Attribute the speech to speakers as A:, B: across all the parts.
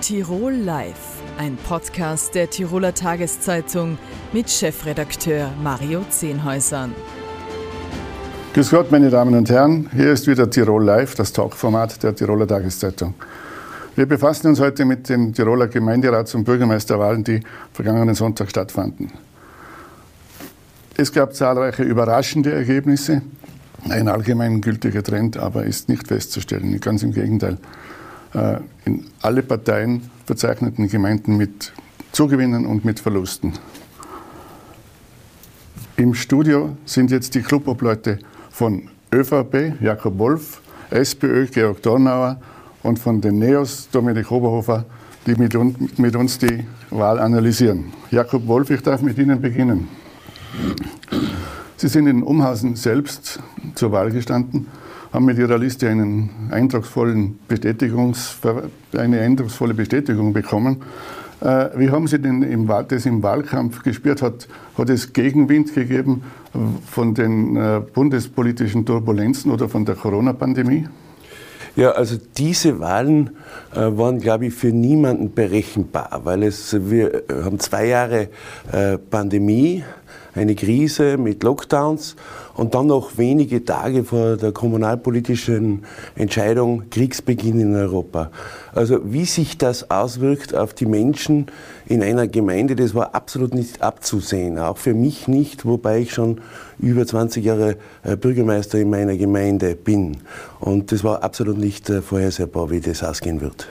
A: Tirol Live, ein Podcast der Tiroler Tageszeitung mit Chefredakteur Mario Zehnhäusern.
B: Grüß Gott, meine Damen und Herren. Hier ist wieder Tirol Live, das Talkformat der Tiroler Tageszeitung. Wir befassen uns heute mit den Tiroler Gemeinderats- und Bürgermeisterwahlen, die vergangenen Sonntag stattfanden. Es gab zahlreiche überraschende Ergebnisse. Ein allgemeingültiger Trend aber ist nicht festzustellen. Ganz im Gegenteil. Äh, in alle Parteien verzeichneten Gemeinden mit Zugewinnen und mit Verlusten. Im Studio sind jetzt die Clubobleute von ÖVP, Jakob Wolf, SPÖ, Georg Dornauer und von den NEOS, Dominik Oberhofer, die mit, mit uns die Wahl analysieren. Jakob Wolf, ich darf mit Ihnen beginnen. Sie sind in Umhausen selbst zur Wahl gestanden haben mit ihrer Liste einen eindrucksvollen eine eindrucksvolle Bestätigung bekommen. Äh, wie haben Sie denn im, das im Wahlkampf gespürt? Hat, hat es Gegenwind gegeben von den äh, bundespolitischen Turbulenzen oder von der Corona-Pandemie?
C: Ja, also diese Wahlen äh, waren, glaube ich, für niemanden berechenbar, weil es, wir haben zwei Jahre äh, Pandemie, eine Krise mit Lockdowns und dann noch wenige Tage vor der kommunalpolitischen Entscheidung Kriegsbeginn in Europa. Also wie sich das auswirkt auf die Menschen in einer Gemeinde, das war absolut nicht abzusehen. Auch für mich nicht, wobei ich schon über 20 Jahre äh, Bürgermeister in meiner Gemeinde bin. Und das war absolut nicht äh, vorhersehbar, wie das ausgehen wird.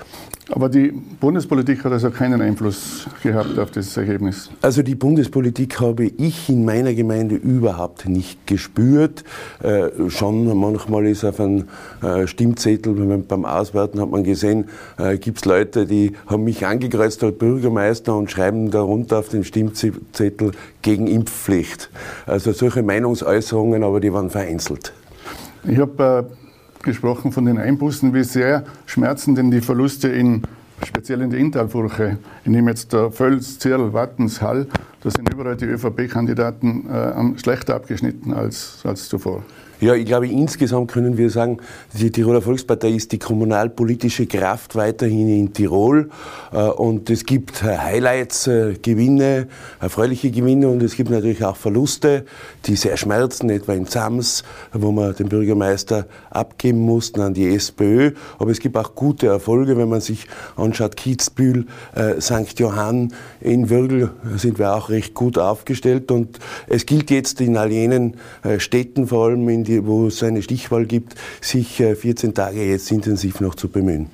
B: Aber die Bundespolitik hat also keinen Einfluss gehabt auf das Ergebnis.
C: Also die Bundespolitik habe ich in meiner Gemeinde überhaupt nicht gespürt. Äh, schon manchmal ist auf einem äh, Stimmzettel, beim Auswerten hat man gesehen, äh, gibt es Leute, die haben mich angekreuzt als Bürgermeister und schreiben darunter auf den Stimmzettel gegen Impfpflicht. Also solche Meinungsäußerungen, aber die waren vereinzelt.
B: Ich habe äh, gesprochen von den Einbußen. Wie sehr schmerzen denn die Verluste in, speziell in der Inntalfurche? Ich nehme jetzt der Völz, Zirl, Wattens, Hall. Da sind überall die ÖVP-Kandidaten äh, schlechter abgeschnitten als, als zuvor.
C: Ja, ich glaube, insgesamt können wir sagen, die Tiroler Volkspartei ist die kommunalpolitische Kraft weiterhin in Tirol. Äh, und es gibt äh, Highlights, äh, Gewinne, erfreuliche Gewinne und es gibt natürlich auch Verluste, die sehr schmerzen, etwa in Zams, wo wir den Bürgermeister abgeben mussten an die SPÖ. Aber es gibt auch gute Erfolge, wenn man sich anschaut, Kitzbühel, St. Johann, in Würgel sind wir auch recht gut aufgestellt. Und es gilt jetzt in all jenen Städten, vor allem in wo es eine Stichwahl gibt, sich 14 Tage jetzt intensiv noch zu bemühen.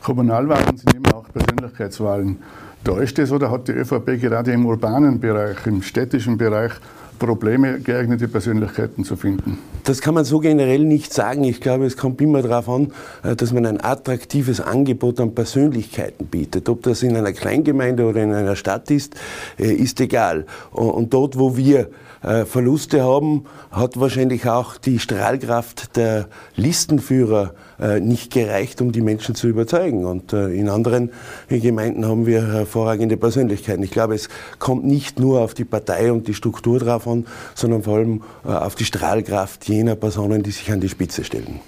B: Kommunalwahlen sind immer auch Persönlichkeitswahlen. Täuscht es oder hat die ÖVP gerade im urbanen Bereich, im städtischen Bereich Probleme, geeignete Persönlichkeiten zu finden?
C: Das kann man so generell nicht sagen. Ich glaube, es kommt immer darauf an, äh, dass man ein attraktives Angebot an Persönlichkeiten bietet. Ob das in einer Kleingemeinde oder in einer Stadt ist, äh, ist egal. Und dort, wo wir äh, Verluste haben, hat wahrscheinlich auch die Strahlkraft der Listenführer nicht gereicht, um die Menschen zu überzeugen. Und in anderen Gemeinden haben wir hervorragende Persönlichkeiten. Ich glaube, es kommt nicht nur auf die Partei und die Struktur drauf an, sondern vor allem auf die Strahlkraft jener Personen, die sich an die Spitze stellen.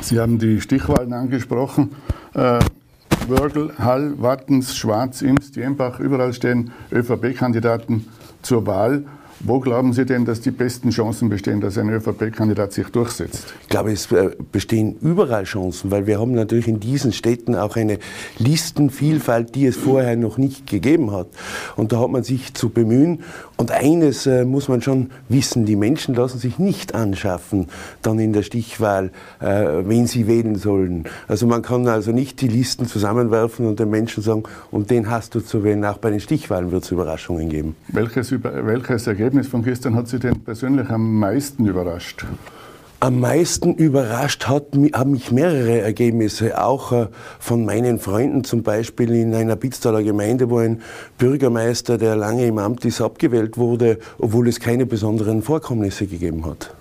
B: Sie haben die Stichwahlen angesprochen. Äh, Wörgl, Hall, Wattens, Schwarz, Imst, Jembach, überall stehen ÖVP-Kandidaten zur Wahl. Wo glauben Sie denn, dass die besten Chancen bestehen, dass ein ÖVP-Kandidat sich durchsetzt?
C: Ich glaube, es äh, bestehen überall Chancen, weil wir haben natürlich in diesen Städten auch eine Listenvielfalt, die es vorher noch nicht gegeben hat. Und da hat man sich zu bemühen. Und eines äh, muss man schon wissen, die Menschen lassen sich nicht anschaffen, dann in der Stichwahl, äh, wen sie wählen sollen. Also man kann also nicht die Listen zusammenwerfen und den Menschen sagen, und den hast du zu wählen. Auch bei den Stichwahlen wird es Überraschungen geben.
B: Welches, welches Ergebnis Ergebnis von gestern hat Sie denn persönlich am meisten überrascht?
C: Am meisten überrascht hat, haben mich mehrere Ergebnisse, auch äh, von meinen Freunden, zum Beispiel in einer Pitztaler Gemeinde, wo ein Bürgermeister, der lange im Amt ist, abgewählt wurde, obwohl es keine besonderen Vorkommnisse gegeben hat.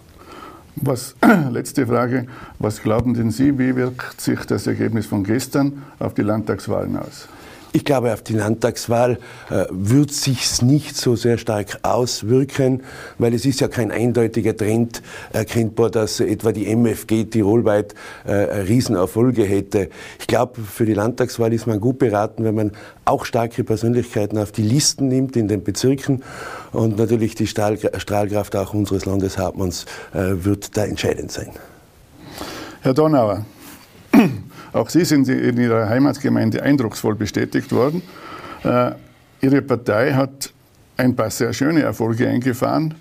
B: Was, letzte Frage, was glauben denn Sie, wie wirkt sich das Ergebnis von gestern auf die Landtagswahlen aus?
C: Ich glaube, auf die Landtagswahl äh, wird sich's nicht so sehr stark auswirken, weil es ist ja kein eindeutiger Trend erkennbar, dass etwa die MFG tirolweit äh, Riesenerfolge hätte. Ich glaube, für die Landtagswahl ist man gut beraten, wenn man auch starke Persönlichkeiten auf die Listen nimmt in den Bezirken und natürlich die Strahlkraft auch unseres Landeshauptmanns äh, wird da entscheidend sein.
B: Herr Donauer, auch Sie sind in Ihrer Heimatgemeinde eindrucksvoll bestätigt worden. Äh, Ihre Partei hat ein paar sehr schöne Erfolge eingefahren.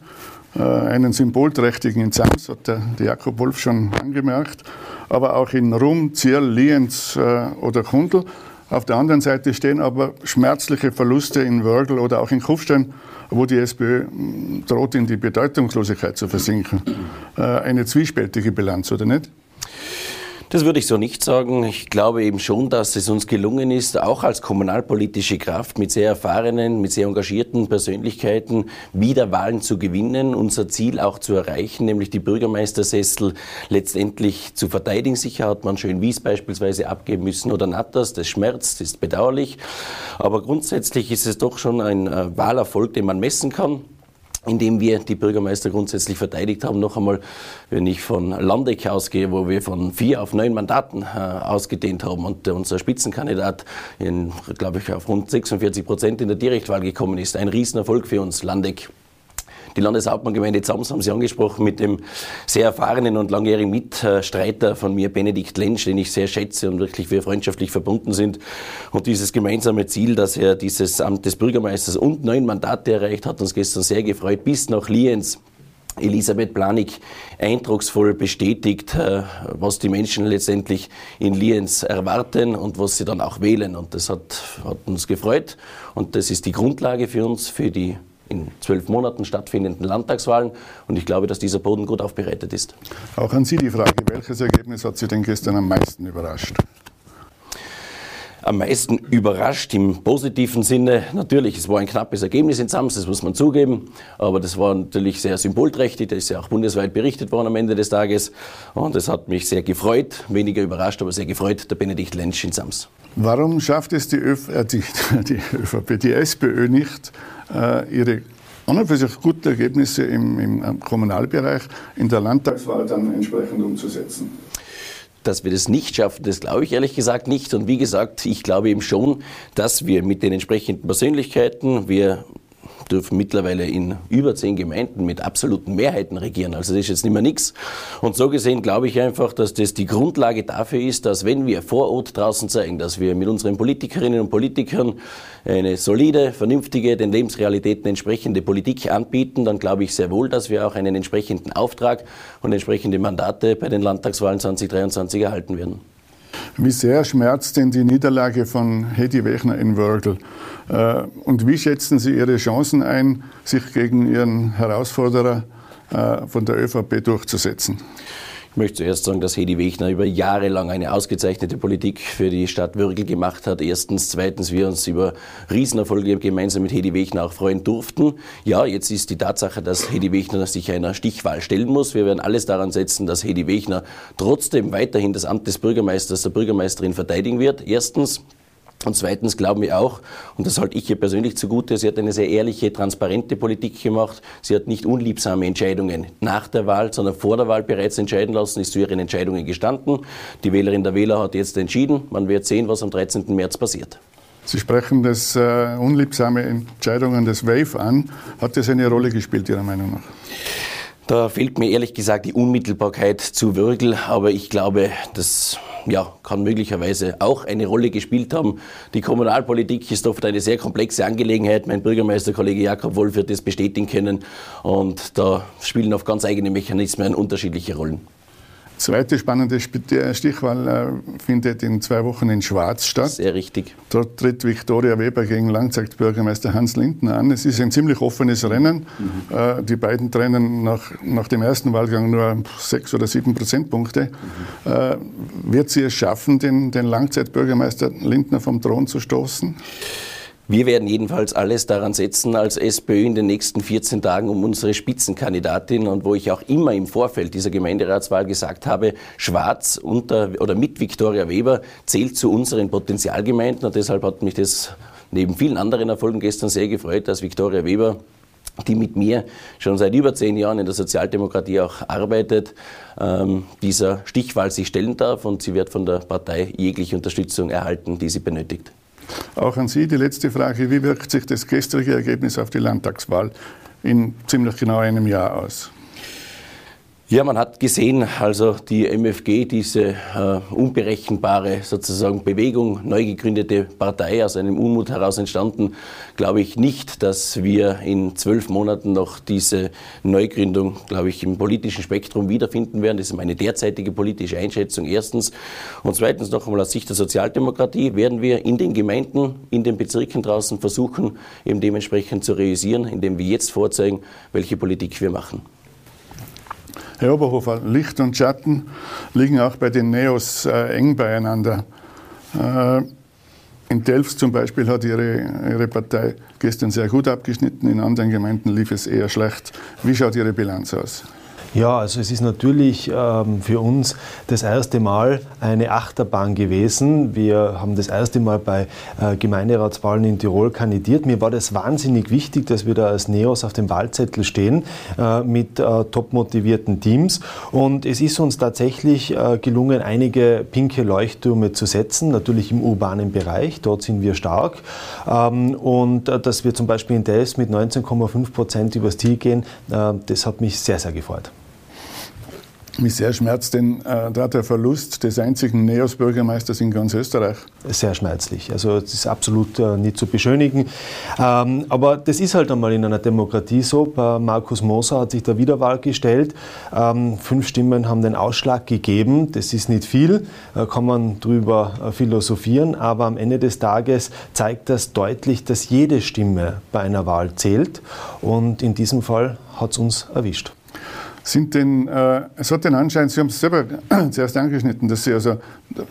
B: Äh, einen symbolträchtigen in Zams, hat der, Jakob Wolf schon angemerkt, aber auch in Rum, Zierl, Lienz äh, oder Kundl. Auf der anderen Seite stehen aber schmerzliche Verluste in Wörgl oder auch in Kufstein, wo die SPÖ hm, droht, in die Bedeutungslosigkeit zu versinken. Eine zwiespältige Bilanz, oder nicht?
D: Das würde ich so nicht sagen. Ich glaube eben schon, dass es uns gelungen ist, auch als kommunalpolitische Kraft mit sehr erfahrenen, mit sehr engagierten Persönlichkeiten wieder Wahlen zu gewinnen, unser Ziel auch zu erreichen, nämlich die Bürgermeistersessel letztendlich zu verteidigen. Sicher hat man schön Wies beispielsweise abgeben müssen oder Natters. Das schmerzt, ist bedauerlich. Aber grundsätzlich ist es doch schon ein äh, Wahlerfolg, den man messen kann indem wir die Bürgermeister grundsätzlich verteidigt haben. Noch einmal, wenn ich von Landeck ausgehe, wo wir von vier auf neun Mandaten äh, ausgedehnt haben und unser Spitzenkandidat, glaube ich, auf rund 46 Prozent in der Direktwahl gekommen ist. Ein Riesenerfolg für uns, Landeck. Die Landeshauptmanngemeinde Zams haben Sie angesprochen mit dem sehr erfahrenen und langjährigen Mitstreiter von mir, Benedikt Lensch, den ich sehr schätze und wirklich wir freundschaftlich verbunden sind. Und dieses gemeinsame Ziel, dass er dieses Amt des Bürgermeisters und neun Mandate erreicht, hat uns gestern sehr gefreut, bis nach Lienz. Elisabeth Planig eindrucksvoll bestätigt, äh, was die Menschen letztendlich in Lienz erwarten und was sie dann auch wählen. Und das hat, hat uns gefreut. Und das ist die Grundlage für uns, für die in zwölf Monaten stattfindenden Landtagswahlen. Und ich glaube, dass dieser Boden gut aufbereitet ist.
B: Auch an Sie die Frage, welches Ergebnis hat Sie denn gestern am meisten überrascht?
D: Am meisten überrascht im positiven Sinne. Natürlich, es war ein knappes Ergebnis in Sams, das muss man zugeben, aber das war natürlich sehr symbolträchtig, das ist ja auch bundesweit berichtet worden am Ende des Tages und es hat mich sehr gefreut, weniger überrascht, aber sehr gefreut, der Benedikt Lensch in Sams.
B: Warum schafft es die, Öf äh, die, die, ÖVP, die SPÖ nicht, äh, ihre an und für sich guten Ergebnisse im, im Kommunalbereich in der Landtagswahl dann entsprechend umzusetzen?
D: Dass wir das nicht schaffen, das glaube ich ehrlich gesagt nicht. Und wie gesagt, ich glaube eben schon, dass wir mit den entsprechenden Persönlichkeiten, wir dürfen mittlerweile in über zehn Gemeinden mit absoluten Mehrheiten regieren. Also das ist jetzt nicht mehr nichts. Und so gesehen glaube ich einfach, dass das die Grundlage dafür ist, dass wenn wir vor Ort draußen zeigen, dass wir mit unseren Politikerinnen und Politikern eine solide, vernünftige, den Lebensrealitäten entsprechende Politik anbieten, dann glaube ich sehr wohl, dass wir auch einen entsprechenden Auftrag und entsprechende Mandate bei den Landtagswahlen 2023 erhalten werden.
B: Wie sehr schmerzt denn die Niederlage von Hedi Wechner in Wörgl? Äh, und wie schätzen Sie Ihre Chancen ein, sich gegen Ihren Herausforderer äh, von der ÖVP durchzusetzen?
D: Ich möchte zuerst sagen, dass Hedi Wechner über Jahre lang eine ausgezeichnete Politik für die Stadt Würgel gemacht hat. Erstens. Zweitens, wir uns über Riesenerfolge gemeinsam mit Hedi Wechner auch freuen durften. Ja, jetzt ist die Tatsache, dass Hedi Wechner sich einer Stichwahl stellen muss. Wir werden alles daran setzen, dass Hedi Wechner trotzdem weiterhin das Amt des Bürgermeisters, der Bürgermeisterin verteidigen wird. Erstens. Und zweitens glauben wir auch, und das halte ich ihr persönlich zugute, sie hat eine sehr ehrliche, transparente Politik gemacht. Sie hat nicht unliebsame Entscheidungen nach der Wahl, sondern vor der Wahl bereits entscheiden lassen, ist zu ihren Entscheidungen gestanden. Die Wählerin der Wähler hat jetzt entschieden. Man wird sehen, was am 13. März passiert.
B: Sie sprechen das äh, unliebsame Entscheidungen des WAVE an. Hat das eine Rolle gespielt, Ihrer Meinung nach?
D: Da fehlt mir ehrlich gesagt die Unmittelbarkeit zu Würgel, aber ich glaube, das ja, kann möglicherweise auch eine Rolle gespielt haben. Die Kommunalpolitik ist oft eine sehr komplexe Angelegenheit. Mein Bürgermeisterkollege Jakob Wolf wird das bestätigen können. Und da spielen auf ganz eigene Mechanismen unterschiedliche Rollen.
B: Zweite spannende Stichwahl äh, findet in zwei Wochen in Schwarz statt.
D: Sehr richtig.
B: Dort tritt Viktoria Weber gegen Langzeitbürgermeister Hans Lindner an. Es ist ein ziemlich offenes Rennen. Mhm. Äh, die beiden trennen nach, nach dem ersten Wahlgang nur sechs oder sieben Prozentpunkte. Mhm. Äh, wird sie es schaffen, den, den Langzeitbürgermeister Lindner vom Thron zu stoßen?
D: Wir werden jedenfalls alles daran setzen als SPÖ in den nächsten 14 Tagen, um unsere Spitzenkandidatin und wo ich auch immer im Vorfeld dieser Gemeinderatswahl gesagt habe, Schwarz unter oder mit Viktoria Weber zählt zu unseren Potenzialgemeinden und deshalb hat mich das neben vielen anderen Erfolgen gestern sehr gefreut, dass Viktoria Weber die mit mir schon seit über zehn Jahren in der Sozialdemokratie auch arbeitet, ähm, dieser Stichwahl sich stellen darf und sie wird von der Partei jegliche Unterstützung erhalten, die sie benötigt.
B: Auch an Sie die letzte Frage. Wie wirkt sich das gestrige Ergebnis auf die Landtagswahl in ziemlich genau einem Jahr aus?
D: Ja, man hat gesehen, also die MFG, diese äh, unberechenbare sozusagen Bewegung, neu gegründete Partei aus einem Unmut heraus entstanden, glaube ich nicht, dass wir in zwölf Monaten noch diese Neugründung, glaube ich, im politischen Spektrum wiederfinden werden. Das ist meine derzeitige politische Einschätzung erstens. Und zweitens noch einmal aus Sicht der Sozialdemokratie werden wir in den Gemeinden, in den Bezirken draußen versuchen, eben dementsprechend zu realisieren, indem wir jetzt vorzeigen, welche Politik wir machen.
B: Herr Oberhofer, Licht und Schatten liegen auch bei den Neos äh, eng beieinander. Äh, in Delfts zum Beispiel hat ihre, ihre Partei gestern sehr gut abgeschnitten, in anderen Gemeinden lief es eher schlecht. Wie schaut Ihre Bilanz aus?
E: Ja, also es ist natürlich ähm, für uns das erste Mal eine Achterbahn gewesen. Wir haben das erste Mal bei äh, Gemeinderatswahlen in Tirol kandidiert. Mir war das wahnsinnig wichtig, dass wir da als NEOS auf dem Wahlzettel stehen äh, mit äh, top motivierten Teams. Und es ist uns tatsächlich äh, gelungen, einige pinke Leuchttürme zu setzen, natürlich im urbanen Bereich. Dort sind wir stark. Ähm, und äh, dass wir zum Beispiel in Delft mit 19,5 Prozent übers Ziel gehen, äh, das hat mich sehr, sehr gefreut
B: mich sehr schmerzt, denn äh, da der Verlust des einzigen NEOS-Bürgermeisters in ganz Österreich.
E: Sehr schmerzlich. Also es ist absolut äh, nicht zu beschönigen. Ähm, aber das ist halt einmal in einer Demokratie so. Bei Markus Moser hat sich der Wiederwahl gestellt. Ähm, fünf Stimmen haben den Ausschlag gegeben. Das ist nicht viel, äh, kann man drüber äh, philosophieren. Aber am Ende des Tages zeigt das deutlich, dass jede Stimme bei einer Wahl zählt. Und in diesem Fall hat es uns erwischt
B: sind denn, äh, es hat den Anschein, Sie haben es selber zuerst angeschnitten, dass Sie also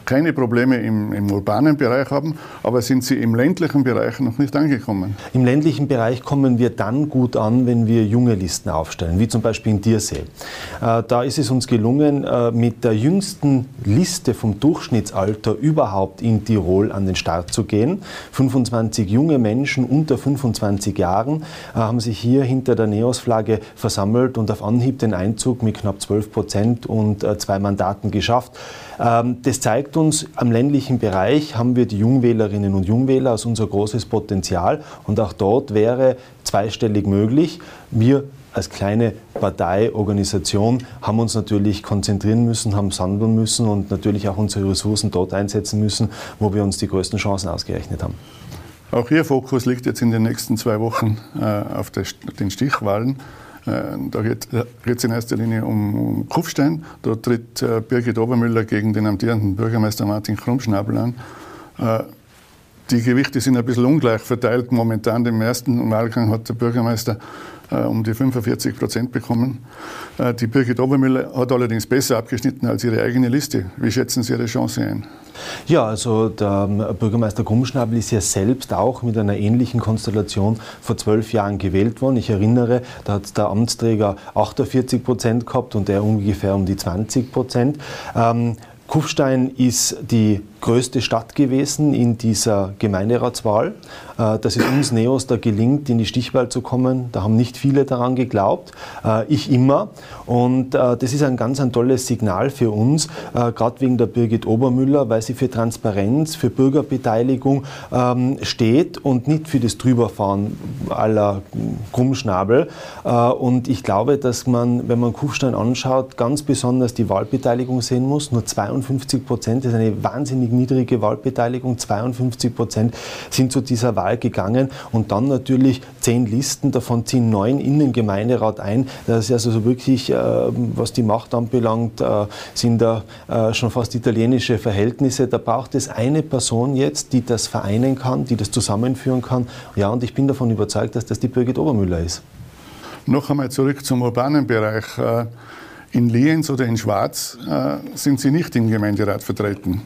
B: keine Probleme im, im, urbanen Bereich haben, aber sind Sie im ländlichen Bereich noch nicht angekommen?
E: Im ländlichen Bereich kommen wir dann gut an, wenn wir junge Listen aufstellen, wie zum Beispiel in Diersee. Äh, da ist es uns gelungen, äh, mit der jüngsten Liste vom Durchschnittsalter überhaupt in Tirol an den Start zu gehen. 25 junge Menschen unter 25 Jahren äh, haben sich hier hinter der Neos-Flagge versammelt und auf Anhieb den Einzug mit knapp 12 Prozent und äh, zwei Mandaten geschafft. Ähm, das zeigt uns, am ländlichen Bereich haben wir die Jungwählerinnen und Jungwähler als unser großes Potenzial und auch dort wäre zweistellig möglich. Wir als kleine Parteiorganisation haben uns natürlich konzentrieren müssen, haben sandeln müssen und natürlich auch unsere Ressourcen dort einsetzen müssen, wo wir uns die größten Chancen ausgerechnet haben.
B: Auch Ihr Fokus liegt jetzt in den nächsten zwei Wochen äh, auf den Stichwahlen. Äh, da geht es in erster Linie um, Kufstein. Dort tritt äh, Birgit Obermüller gegen den amtierenden Bürgermeister Martin Krummschnabel an. Die Gewichte sind ein bisschen ungleich verteilt. Momentan im ersten Wahlgang hat der Bürgermeister äh, um die 45 Prozent bekommen. Äh, die Birgit Obermüller hat allerdings besser abgeschnitten als ihre eigene Liste. Wie schätzen Sie Ihre Chance ein?
E: Ja, also der ähm, Bürgermeister Grummschnabel ist ja selbst auch mit einer ähnlichen Konstellation vor zwölf Jahren gewählt worden. Ich erinnere, da hat der Amtsträger 48 Prozent gehabt und er ungefähr um die 20 Prozent. Ähm, Kufstein ist die größte Stadt gewesen in dieser Gemeinderatswahl. Äh, dass es uns Neos da gelingt, in die Stichwahl zu kommen, da haben nicht viele daran geglaubt. Äh, ich immer. Und äh, das ist ein ganz ein tolles Signal für uns, gerade wegen der Birgit Obermüller, weil sie für Transparenz, für Bürgerbeteiligung ähm, steht und nicht für das Drüberfahren aller Krummschnabel. Und ich glaube, dass man, wenn man Kufstein anschaut, ganz besonders die Wahlbeteiligung sehen muss. Nur 52 Prozent ist eine wahnsinnig wahnsinnig niedrige Wahlbeteiligung, 52 Prozent sind zu dieser Wahl gegangen und dann natürlich zehn Listen, davon ziehen neun in den Gemeinderat ein. Das ist also so wirklich, äh, was die Macht anbelangt, äh, sind da äh, schon fast italienische Verhältnisse. Da braucht es eine Person jetzt, die das vereinen kann, die das zusammenführen kann. Ja, und ich bin davon überzeugt, dass das die Birgit Obermüller ist.
B: Noch einmal zurück zum urbanen Bereich. In Lienz oder in Schwarz sind Sie nicht im Gemeinderat vertreten.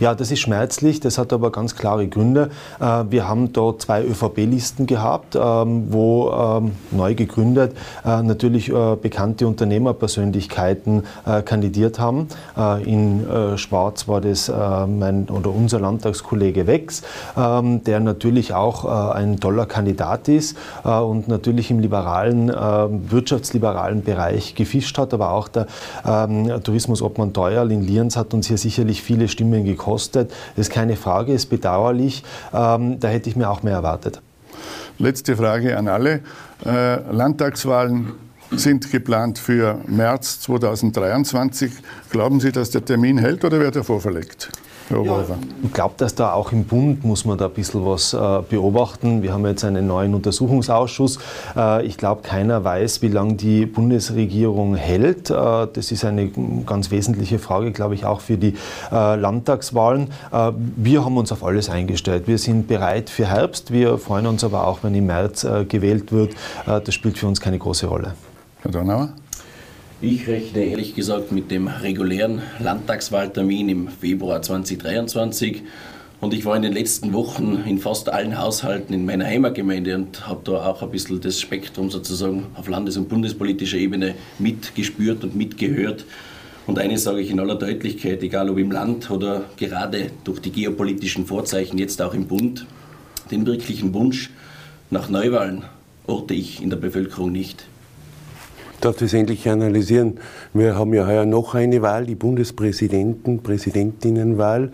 E: Ja, das ist schmerzlich, das hat aber ganz klare Gründe. Äh, wir haben da zwei ÖVP-Listen gehabt, ähm, wo ähm, neu gegründet äh, natürlich äh, bekannte Unternehmerpersönlichkeiten kandidiert haben. In Schwarz war das mein oder unser Landtagskollege Wex, ähm, der natürlich auch ein toller Kandidat ist und natürlich im liberalen, wirtschaftsliberalen Bereich gefischt hat, aber auch der Tourismusobmann Teuerl in Lienz hat uns hier sicherlich viele Stimmen gekostet gekostet. Das ist keine Frage, ist bedauerlich. Ähm, da hätte ich mir auch mehr erwartet.
B: Letzte Frage an alle. Äh, Landtagswahlen sind geplant für März 2023. Glauben Sie, dass der Termin hält oder wird er vorverlegt?
E: Ja, ich glaube, dass da auch im Bund muss man da ein bisschen was äh, beobachten. Wir haben jetzt einen neuen Untersuchungsausschuss. Äh, ich glaube, keiner weiß, wie lange die Bundesregierung hält. Äh, das ist eine ganz wesentliche Frage, glaube ich, auch für die äh, Landtagswahlen. Äh, wir haben uns auf alles eingestellt. Wir sind bereit für Herbst. Wir freuen uns aber auch, wenn im März äh, gewählt wird. das spielt für uns keine große Rolle.
B: Herr Donauer?
D: Ich rechne ehrlich gesagt mit dem regulären Landtagswahltermin im Februar 2023. Und ich war in den letzten Wochen in fast allen Haushalten in meiner Heimatgemeinde und habe da auch ein bisschen das Spektrum sozusagen auf landes- und bundespolitischer Ebene mitgespürt und mitgehört. Und eines sage ich in aller Deutlichkeit, egal ob im Land oder gerade durch die geopolitischen Vorzeichen jetzt auch im Bund, den wirklichen Wunsch nach Neuwahlen orte ich in der Bevölkerung nicht
C: darf das endlich analysieren. Wir haben ja heuer noch eine Wahl, die Bundespräsidenten, Präsidentinnenwahl.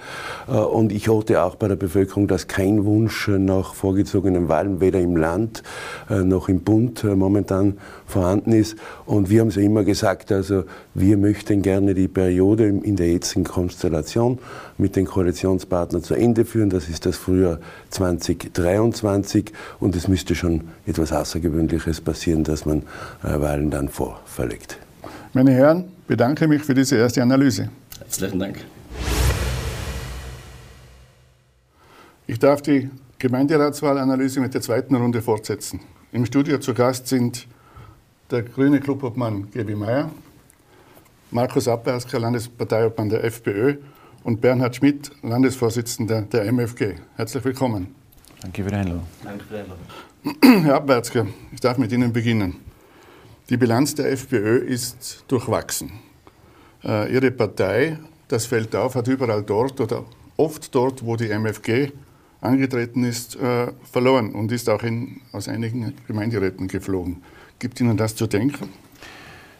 C: Äh, und ich hatte auch bei der Bevölkerung, dass kein Wunsch nach vorgezogenen Wahlen weder im Land äh, noch im Bund äh, momentan vorhanden ist. Und wir haben es ja immer gesagt, also wir möchten gerne die Periode in der jetzigen Konstellation mit den Koalitionspartnern zu Ende führen. Das ist das Frühjahr 2023 und es müsste schon etwas Außergewöhnliches passieren, dass man Wahlen dann vorverlegt.
B: Meine Herren, bedanke mich für diese erste Analyse.
D: Herzlichen Dank.
B: Ich darf die Gemeinderatswahlanalyse mit der zweiten Runde fortsetzen. Im Studio zu Gast sind der grüne Clubobmann Gebi Meyer, Markus Abbersker, Landesparteiobmann der FPÖ und Bernhard Schmidt, Landesvorsitzender der MFG. Herzlich willkommen.
E: Danke für die Einladung.
D: Danke für die Einladung.
B: Herr Abwärtsker, ich darf mit Ihnen beginnen. Die Bilanz der FPÖ ist durchwachsen. Äh, ihre Partei, das fällt auf, hat überall dort oder oft dort, wo die MFG angetreten ist, äh, verloren und ist auch in, aus einigen Gemeinderäten geflogen. Gibt Ihnen das zu denken?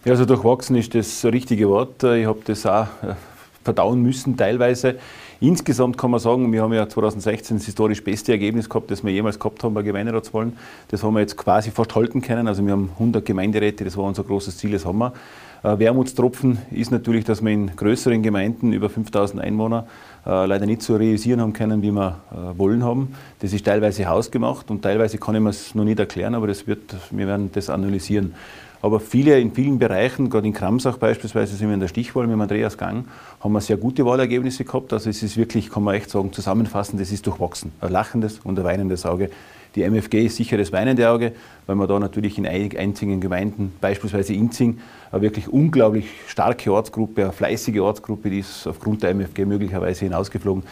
F: Ja, also durchwachsen ist das richtige Wort. Ich habe das auch äh, verdauen müssen teilweise. Insgesamt kann man sagen, wir haben ja 2016 das historisch beste Ergebnis gehabt, das wir jemals gehabt haben bei Gemeinderatswahlen. Das haben wir jetzt quasi fast halten können. Also wir haben 100 Gemeinderäte, das war unser großes Ziel, das haben wir. Äh, Wermutstropfen ist natürlich, dass wir in größeren Gemeinden über 5000 Einwohner äh, leider nicht so realisieren haben können, wie wir äh, wollen haben. Das ist teilweise hausgemacht und teilweise kann ich mir es noch nicht erklären, aber das wird, wir werden das analysieren. Aber viele, in vielen Bereichen, gerade in Kramsach beispielsweise, sind wir in der Stichwahl mit Andreas Gang, haben wir sehr gute Wahlergebnisse gehabt. Also es ist wirklich, kann man echt sagen, zusammenfassend, das ist durchwachsen. Ein lachendes und ein weinendes Auge. Die MFG ist sicher das weinende Auge, weil man da natürlich in einzigen Gemeinden, beispielsweise Inzing, eine wirklich unglaublich starke Ortsgruppe, eine fleißige Ortsgruppe, die ist aufgrund der MFG möglicherweise hinausgeflogen.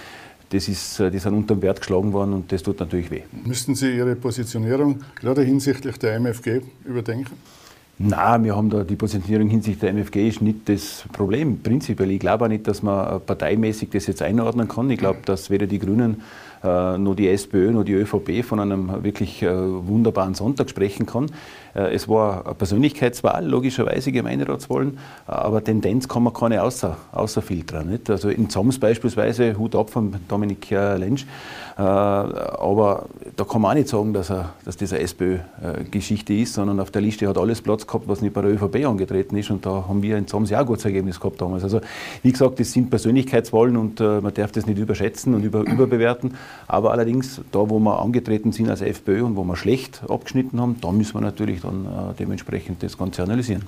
F: Das ist, die sind unter dem Wert geschlagen worden und das tut natürlich weh.
B: Müssten Sie Ihre Positionierung gerade hinsichtlich der MFG überdenken?
F: Na, wir haben da die Positionierung hinsichtlich der MFG ist nicht das Problem. Prinzipiell, ich glaube auch nicht, dass man parteimäßig das jetzt einordnen kann. Ich glaube, dass weder die Grünen äh, noch die SPÖ noch die ÖVP von einem wirklich äh, wunderbaren Sonntag sprechen kann. Äh, es war eine Persönlichkeitswahl, logischerweise Gemeinderatswahlen, aber Tendenz kann man keine außer, außerfiltern. Nicht? Also in Zoms beispielsweise, Hut ab von Dominik Lensch, äh, aber da kann man auch nicht sagen, dass, er, dass das eine SPÖ-Geschichte ist, sondern auf der Liste hat alles Platz gehabt, was nicht bei der ÖVP angetreten ist und da haben wir in Zoms ja ein gutes Ergebnis gehabt damals. Also wie gesagt, das sind Persönlichkeitswahlen und äh, man darf das nicht überschätzen und über, überbewerten, aber allerdings da, wo wir angetreten sind als FPÖ und wo wir schlecht abgeschnitten haben, da müssen wir natürlich dann äh, dementsprechend das Ganze analysieren.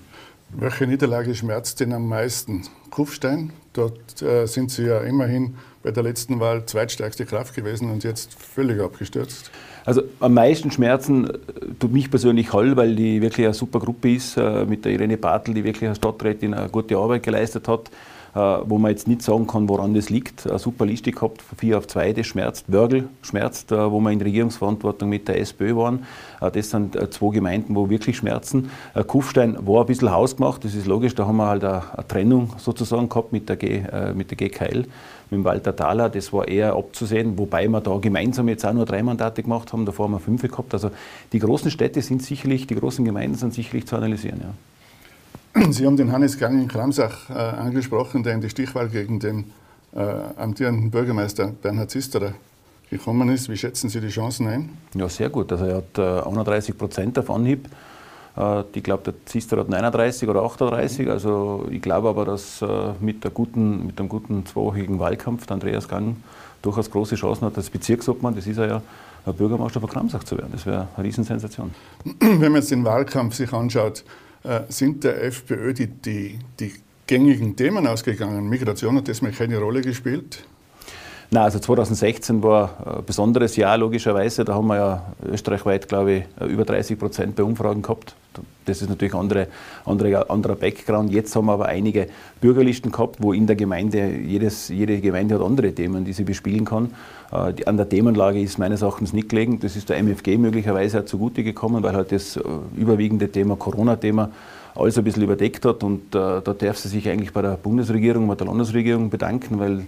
B: Welche Niederlage schmerzt denn am meisten? Kufstein, dort äh, sind Sie ja immerhin bei der letzten Wahl zweitstärkste Kraft gewesen und jetzt völlig abgestürzt.
F: Also am meisten Schmerzen äh, tut mich persönlich Hall, weil die wirklich eine super Gruppe ist, äh, mit der Irene Bartel, die wirklich als Stadträtin eine gute Arbeit geleistet hat. Wo man jetzt nicht sagen kann, woran das liegt. Eine super Liste gehabt, von 4 auf 2, das schmerzt. Wörgl schmerzt, wo wir in Regierungsverantwortung mit der SPÖ waren. Das sind zwei Gemeinden, wo wirklich schmerzen. Kufstein war ein bisschen hausgemacht, das ist logisch, da haben wir halt eine, Trennung sozusagen gehabt mit der, G, mit der GKL mit Walter Thaler, das war eher abzusehen, wobei wir da gemeinsam jetzt auch nur drei Mandate gemacht haben, davor haben wir fünf gehabt. Also die großen Städte sind sicherlich, die großen Gemeinden sind sicherlich zu analysieren.
B: Ja. Sie haben den Hannes Gang in Kramsach äh, angesprochen, der in die Stichwahl gegen den äh, amtierenden Bürgermeister Bernhard Zisterer gekommen ist. Wie schätzen Sie die Chancen ein?
F: Ja, sehr gut. Also er hat äh, 31 Prozent auf Anhieb. Äh, ich glaube, der Zister hat 39 oder 38. Also ich glaube aber, dass äh, mit, der guten, mit einem guten zweiwöchigen Wahlkampf der Andreas Gang durchaus große Chancen hat, als Bezirksobmann, das ist er ja, Bürgermeister von Kramsach zu werden. Das wäre eine Riesensensation.
B: Wenn man jetzt den Wahlkampf sich anschaut, sind der FPÖ die, die, die gängigen Themen ausgegangen? Migration hat das mal keine Rolle gespielt?
F: Nein, also 2016 war ein besonderes Jahr logischerweise. Da haben wir ja österreichweit, glaube ich, über 30 Prozent bei Umfragen gehabt. Das ist natürlich andere, andere, anderer Background. Jetzt haben wir aber einige Bürgerlisten gehabt, wo in der Gemeinde, jedes, jede Gemeinde hat andere Themen, die sie bespielen kann. Äh, an der Themenlage ist meines Erachtens nicht gelegen. Das ist der MFG möglicherweise auch zugute gekommen, weil halt das äh, überwiegende Thema Corona-Thema alles ein bisschen überdeckt hat. Und äh, da darf sie sich eigentlich bei der Bundesregierung, bei der Landesregierung bedanken, weil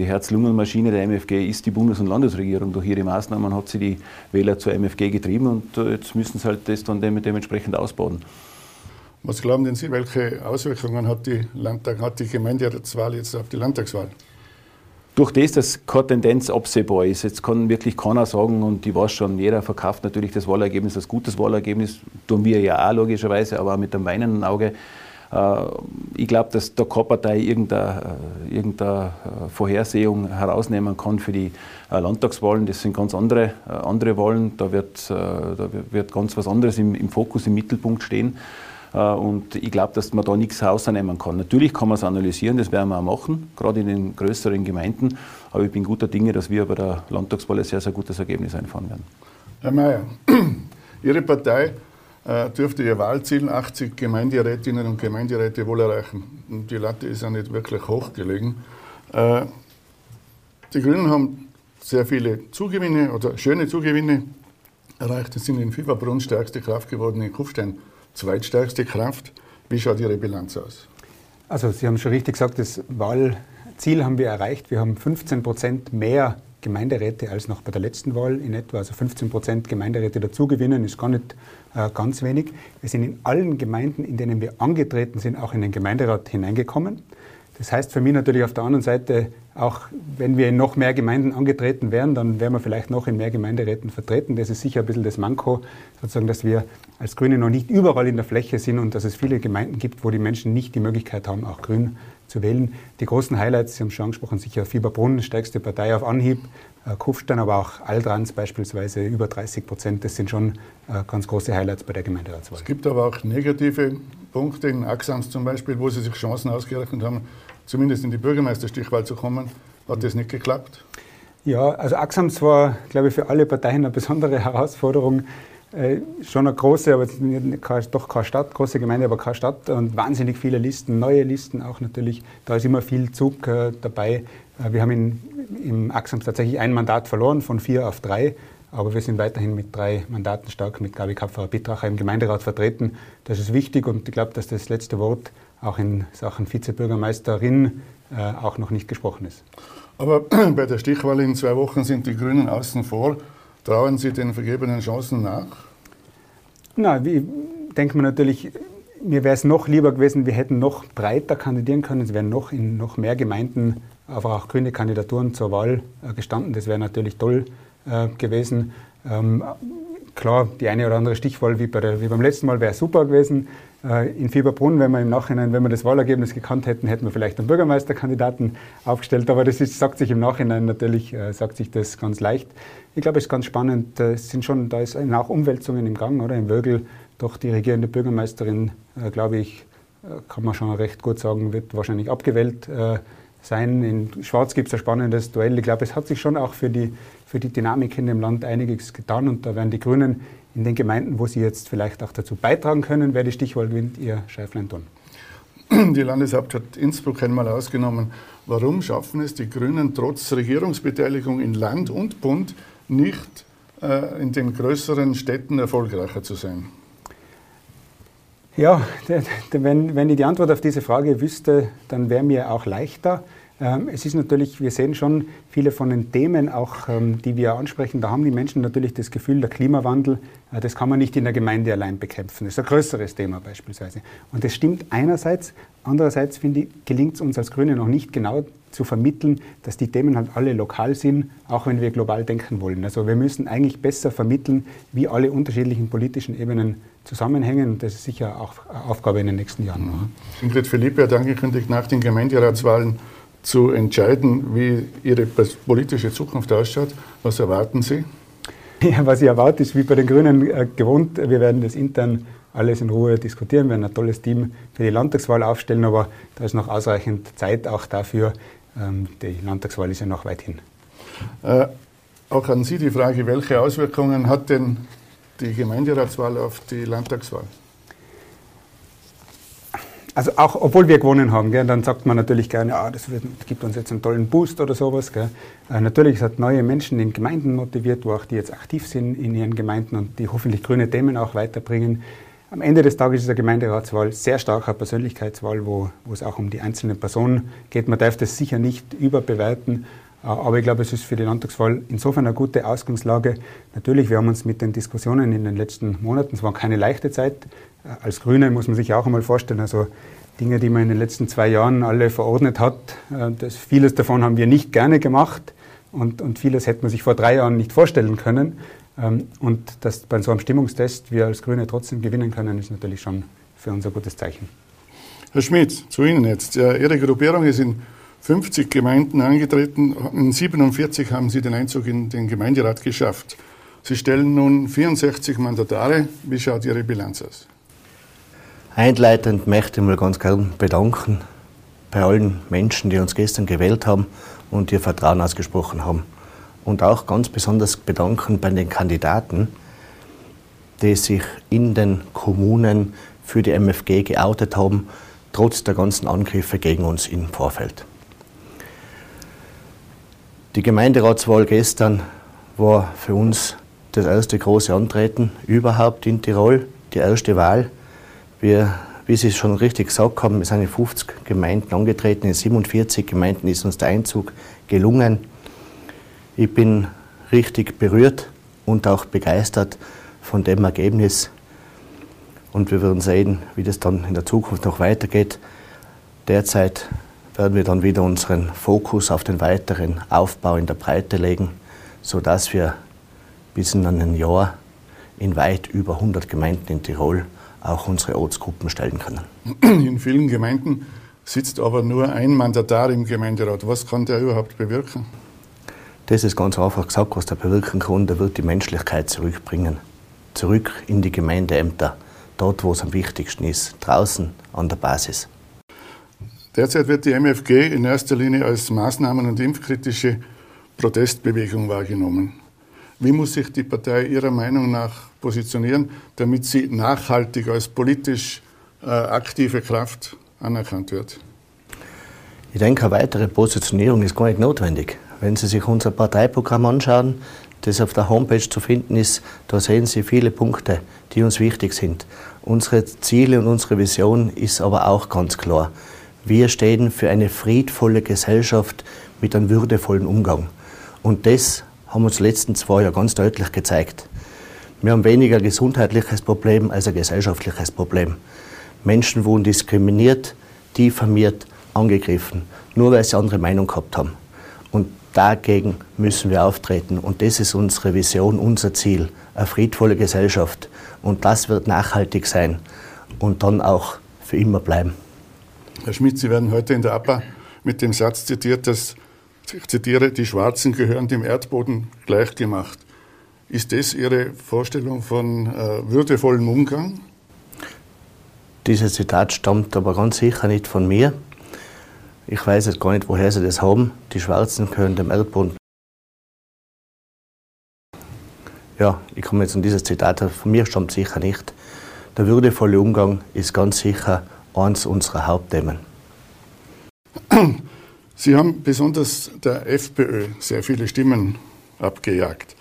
F: die Herz-Lungen-Maschine der MFG ist die Bundes- und Landesregierung. Durch ihre Maßnahmen hat sie die Wähler zur MFG getrieben und äh, jetzt müssen sie halt das dann dementsprechend ausbauen.
B: Was glauben denn Sie, welche Auswirkungen hat die, Landtag, hat die Gemeinderatswahl jetzt auf die Landtagswahl?
F: Durch das, dass keine Tendenz absehbar ist, jetzt kann wirklich keiner sagen, und ich weiß schon, jeder verkauft natürlich das Wahlergebnis als gutes Wahlergebnis, tun wir ja auch logischerweise, aber auch mit einem weinenden Auge. Äh, ich glaube, dass da keine Partei irgendeine, äh, irgendeine äh, Vorhersehung herausnehmen kann für die Landtagswahlen. Das sind ganz andere, andere Wahlen. Da wird, da wird ganz was anderes im, im Fokus, im Mittelpunkt stehen. Und ich glaube, dass man da nichts herausnehmen kann. Natürlich kann man es analysieren, das werden wir auch machen, gerade in den größeren Gemeinden. Aber ich bin guter Dinge, dass wir bei der Landtagswahl ein sehr, sehr gutes Ergebnis einfahren werden.
B: Herr Mayer, Ihre Partei dürfte ihr Wahlziel 80 Gemeinderätinnen und Gemeinderäte wohl erreichen. Die Latte ist ja nicht wirklich hoch gelegen. Äh, die Grünen haben sehr viele Zugewinne oder schöne Zugewinne erreicht. Sie sind in Fieberbrunn stärkste Kraft geworden, in Kufstein zweitstärkste Kraft. Wie schaut Ihre Bilanz aus?
G: Also Sie haben schon richtig gesagt, das Wahlziel haben wir erreicht. Wir haben 15 Prozent mehr Gemeinderäte als noch bei der letzten Wahl in etwa. Also 15 Prozent Gemeinderäte dazugewinnen ist gar nicht äh, ganz wenig. Wir sind in allen Gemeinden, in denen wir angetreten sind, auch in den Gemeinderat hineingekommen. Das heißt für mich natürlich auf der anderen Seite, auch wenn wir in noch mehr Gemeinden angetreten wären, dann wären wir vielleicht noch in mehr Gemeinderäten vertreten. Das ist sicher ein bisschen das Manko, sozusagen, dass wir als Grüne noch nicht überall in der Fläche sind und dass es viele Gemeinden gibt, wo die Menschen nicht die Möglichkeit haben, auch grün zu wählen. Die großen Highlights, Sie haben schon angesprochen, sicher Fieberbrunn, stärkste Partei auf Anhieb, äh, Kufstein, aber auch Altrans beispielsweise über 30 Prozent. Das sind schon äh, ganz große Highlights bei der Gemeinderatswahl.
B: Es gibt aber auch negative Punkte in Axams zum Beispiel, wo Sie sich Chancen ausgerechnet haben, zumindest in die Bürgermeisterstichwahl zu kommen. Hat das nicht geklappt?
G: Ja, also Axams war, glaube ich, für alle Parteien eine besondere Herausforderung. Äh, schon eine große, aber doch keine Stadt, große Gemeinde, aber keine Stadt und wahnsinnig viele Listen, neue Listen auch natürlich. Da ist immer viel Zug äh, dabei. Äh, wir haben in, im Axams tatsächlich ein Mandat verloren, von vier auf drei. Aber wir sind weiterhin mit drei Mandaten stark mit Gabi Kapferer-Bittracher im Gemeinderat vertreten. Das ist wichtig und ich glaube, dass das letzte Wort auch in Sachen Vizebürgermeisterin äh, auch noch nicht gesprochen ist.
B: Aber bei der Stichwahl in zwei Wochen sind die Grünen außen vor. Trauen Sie den vergebenen Chancen nach?
G: Na, ich denke mir natürlich, mir wäre es noch lieber gewesen, wir hätten noch breiter kandidieren können. Es wären noch in noch mehr Gemeinden, aber auch grüne Kandidaturen zur Wahl äh, gestanden. Das wäre natürlich toll äh, gewesen. Ähm, klar, die eine oder andere Stichwahl wie, bei der, wie beim letzten Mal wäre super gewesen. Äh, in Fieberbrunn, wenn wir im Nachhinein, wenn wir das Wahlergebnis gekannt hätten, hätten wir vielleicht einen Bürgermeisterkandidaten aufgestellt. Aber das ist, sagt sich im Nachhinein natürlich, äh, sagt sich das ganz leicht. Ich glaube, es ist ganz spannend. Äh, es sind schon, da ist auch Umwälzungen im Gang, oder? Im Wögel, doch die regierende Bürgermeisterin, glaube ich, kann man schon recht gut sagen, wird wahrscheinlich abgewählt sein. In Schwarz gibt es ein spannendes Duell. Ich glaube, es hat sich schon auch für die, für die Dynamik in dem Land einiges getan und da werden die Grünen in den Gemeinden, wo sie jetzt vielleicht auch dazu beitragen können, wer die Stichwahl gewinnt, ihr Scheiflein tun.
B: die Landeshauptstadt Innsbruck einmal ausgenommen, warum schaffen es die Grünen trotz Regierungsbeteiligung in Land und Bund nicht, äh, in den größeren Städten erfolgreicher zu sein?
G: Ja, wenn, wenn ich die Antwort auf diese Frage wüsste, dann wäre mir auch leichter. Ähm, es ist natürlich, wir sehen schon viele von den Themen, auch ähm, die wir ansprechen, da haben die Menschen natürlich das Gefühl, der Klimawandel, äh, das kann man nicht in der Gemeinde allein bekämpfen. Das ist ein größeres Thema beispielsweise. Und das stimmt einerseits, andererseits finde ich, gelingt es uns als Grüne noch nicht genau zu vermitteln, dass die Themen halt alle lokal sind, auch wenn wir global denken wollen. Also wir müssen eigentlich besser vermitteln, wie alle unterschiedlichen politischen Ebenen zusammenhängen. Das ist sicher auch Aufgabe in den nächsten Jahren. Mhm.
B: Ingrid Philippe hat angekündigt, nach den Gemeinderatswahlen zu entscheiden, wie Ihre politische Zukunft ausschaut. Was erwarten Sie?
G: Ja, was ich erwarte, ist wie bei den Grünen äh, gewohnt. Wir werden das intern alles in Ruhe diskutieren, wir werden ein tolles Team für die Landtagswahl aufstellen, aber da ist noch ausreichend Zeit auch dafür. Ähm, die Landtagswahl ist ja noch weit hin.
B: Äh, auch an Sie die Frage, welche Auswirkungen hat denn die Gemeinderatswahl auf die Landtagswahl?
G: also auch obwohl wir gewonnen haben, gell, dann sagt man natürlich gerne, ah, das, wird, gibt uns jetzt einen tollen Boost oder sowas. Gell. Äh, natürlich, es hat neue Menschen in Gemeinden motiviert, wo auch die jetzt aktiv sind in ihren Gemeinden und die hoffentlich grüne Themen auch weiterbringen. Am Ende des Tages ist eine Gemeinderatswahl sehr starker Persönlichkeitswahl, wo, wo es auch um die einzelne Person geht. Man darf das sicher nicht überbewerten, aber ich glaube, es ist für die Landtagswahl insofern eine gute Ausgangslage. Natürlich, wir haben uns mit den Diskussionen in den letzten Monaten, es war keine leichte Zeit, äh, als Grüne muss man sich auch einmal vorstellen, also Dinge, die man in den letzten zwei Jahren alle verordnet hat, äh, das, vieles davon haben wir nicht gerne gemacht und, und vieles hätte man sich vor drei Jahren nicht vorstellen können. Ähm, und dass bei so einem Stimmungstest wir als Grüne trotzdem gewinnen können, ist natürlich schon für uns ein gutes Zeichen.
B: Herr Schmidt, zu Ihnen jetzt. Ihre Gruppierung ist in 50 Gemeinden angetreten. In 47 haben Sie den Einzug in den Gemeinderat geschafft. Sie stellen nun 64 Mandatare. Wie schaut Ihre Bilanz aus?
H: Einleitend möchte ich mal ganz gern bedanken bei allen Menschen, die uns gestern gewählt haben und ihr Vertrauen ausgesprochen haben. Und auch ganz besonders bedanken bei den Kandidaten, die sich in den Kommunen für die MFG geoutet haben, trotz der ganzen Angriffe gegen uns im Vorfeld. Die Gemeinderatswahl gestern war für uns das erste große Antreten überhaupt in Tirol, die erste Wahl. Wir, wie Sie schon richtig gesagt haben, wir sind in 50 Gemeinden angetreten, in 47 Gemeinden ist uns der Einzug gelungen. Ich bin richtig berührt und auch begeistert von dem Ergebnis. Und wir werden sehen, wie das dann in der Zukunft noch weitergeht. Derzeit werden wir dann wieder unseren Fokus auf den weiteren Aufbau in der Breite legen, sodass wir bis in einem Jahr in weit über 100 Gemeinden in Tirol auch unsere Ortsgruppen stellen können.
B: In vielen Gemeinden sitzt aber nur ein Mandatar im Gemeinderat. Was kann der überhaupt bewirken?
H: Das ist ganz einfach gesagt, was der bewirken kann. Der wird die Menschlichkeit zurückbringen. Zurück in die Gemeindeämter, dort, wo es am wichtigsten ist, draußen an der Basis.
B: Derzeit wird die MFG in erster Linie als Maßnahmen- und impfkritische Protestbewegung wahrgenommen. Wie muss sich die Partei Ihrer Meinung nach positionieren, damit sie nachhaltig als politisch äh, aktive Kraft anerkannt wird?
H: Ich denke, eine weitere Positionierung ist gar nicht notwendig. Wenn Sie sich unser Parteiprogramm anschauen, das auf der Homepage zu finden ist, da sehen Sie viele Punkte, die uns wichtig sind. Unsere Ziele und unsere Vision ist aber auch ganz klar. Wir stehen für eine friedvolle Gesellschaft mit einem würdevollen Umgang. Und das haben uns die letzten zwei Jahre ganz deutlich gezeigt. Wir haben weniger ein gesundheitliches Problem als ein gesellschaftliches Problem. Menschen wurden diskriminiert, diffamiert, angegriffen, nur weil sie andere Meinung gehabt haben. Und dagegen müssen wir auftreten. Und das ist unsere Vision, unser Ziel. Eine friedvolle Gesellschaft. Und das wird nachhaltig sein und dann auch für immer bleiben.
B: Herr Schmidt, Sie werden heute in der APA mit dem Satz zitiert, dass ich zitiere, die Schwarzen gehören dem Erdboden gleichgemacht. Ist das Ihre Vorstellung von äh, würdevollem Umgang?
H: Dieses Zitat stammt aber ganz sicher nicht von mir. Ich weiß jetzt gar nicht, woher Sie das haben. Die Schwarzen gehören dem Erdboden. Ja, ich komme jetzt an dieses Zitat, von mir stammt sicher nicht. Der würdevolle Umgang ist ganz sicher eines unserer Hauptthemen.
B: Sie haben besonders der FPÖ sehr viele Stimmen abgejagt.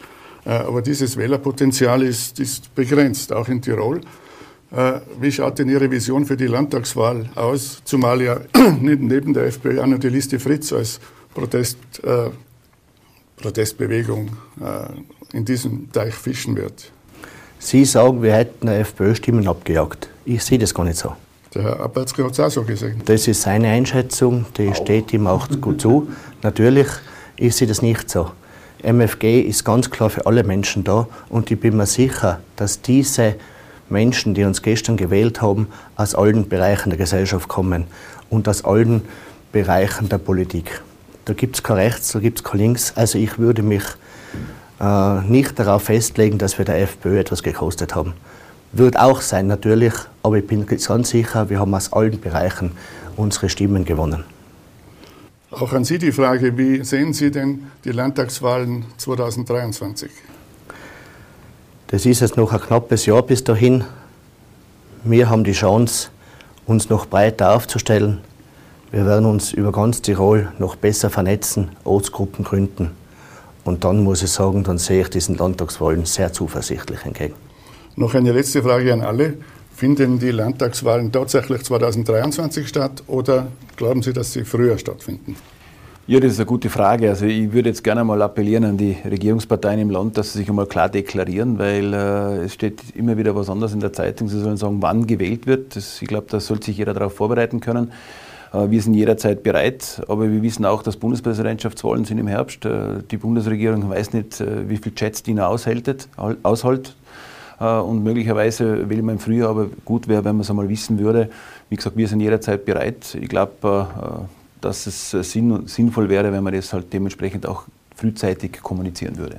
B: Äh, aber dieses Wählerpotenzial ist, ist begrenzt, auch in Tirol. Äh, wie schaut denn Ihre Vision für die Landtagswahl aus, zumal ja neben der FPÖ auch noch die Liste Fritz als Protest, äh, Protestbewegung äh, in diesem Teich fischen wird?
H: Sie sagen, wir hätten FPÖ-Stimmen abgejagt. Ich sehe das gar nicht so.
B: Der Herr Abatzke hat es auch so gesehen.
H: Das ist seine Einschätzung, die steht ihm auch gut zu. Natürlich ist sie das nicht so. MFG ist ganz klar für alle Menschen da und ich bin mir sicher, dass diese Menschen, die uns gestern gewählt haben, aus allen Bereichen der Gesellschaft kommen und aus allen Bereichen der Politik. Da gibt es kein Rechts, da gibt es kein Links. Also ich würde mich äh, nicht darauf festlegen, dass wir der FPÖ etwas gekostet haben. Wird auch sein, natürlich, aber ich bin ganz sicher, wir haben aus allen Bereichen unsere Stimmen gewonnen.
B: Auch an Sie die Frage, wie sehen Sie denn die Landtagswahlen 2023?
H: Das ist jetzt noch ein knappes Jahr bis dahin. Wir haben die Chance, uns noch breiter aufzustellen. Wir werden uns über ganz Tirol noch besser vernetzen, Ortsgruppen gründen. Und dann muss ich sagen, dann sehe ich diesen Landtagswahlen sehr zuversichtlich entgegen.
B: Noch eine letzte Frage an alle. Finden die Landtagswahlen tatsächlich 2023 statt oder glauben Sie, dass sie früher stattfinden?
F: Ja, das ist eine gute Frage. Also ich würde jetzt gerne mal appellieren an die Regierungsparteien im Land, dass sie sich einmal klar deklarieren, weil äh, es steht immer wieder was anderes in der Zeitung. Sie sollen sagen, wann gewählt wird. Das, ich glaube, da sollte sich jeder darauf vorbereiten können. Äh, wir sind jederzeit bereit, aber wir wissen auch, dass Bundespräsidentschaftswahlen sind im Herbst. Äh, die Bundesregierung weiß nicht, äh, wie viel Chats die noch aushält. aushält. Und möglicherweise will man im Frühjahr, aber gut wäre, wenn man es einmal wissen würde. Wie gesagt, wir sind jederzeit bereit. Ich glaube, dass es äh, sinn, sinnvoll wäre, wenn man das halt dementsprechend auch frühzeitig kommunizieren würde.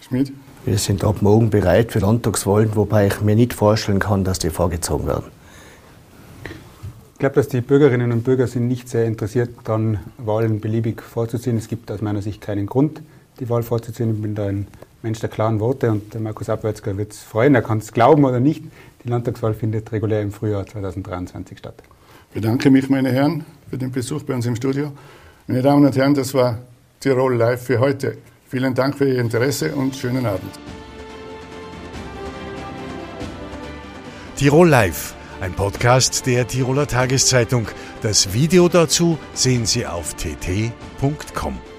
H: Schmidt? Wir sind ab morgen bereit für Landtagswahlen, wobei ich mir nicht vorstellen kann, dass die vorgezogen werden.
G: Ich glaube, dass die Bürgerinnen und Bürger sind nicht sehr interessiert daran, Wahlen beliebig vorzuziehen. Es gibt aus meiner Sicht keinen Grund, die Wahl vorzuziehen. Ich bin da ein Mensch der klaren Worte und der Markus Abwärtsger wird es freuen. Er kann es glauben oder nicht. Die Landtagswahl findet regulär im Frühjahr 2023 statt.
B: Ich bedanke mich, meine Herren, für den Besuch bei uns im Studio. Meine Damen und Herren, das war Tirol Live für heute. Vielen Dank für Ihr Interesse und schönen Abend.
I: Tirol Live, ein Podcast der Tiroler Tageszeitung. Das Video dazu sehen Sie auf tt.com.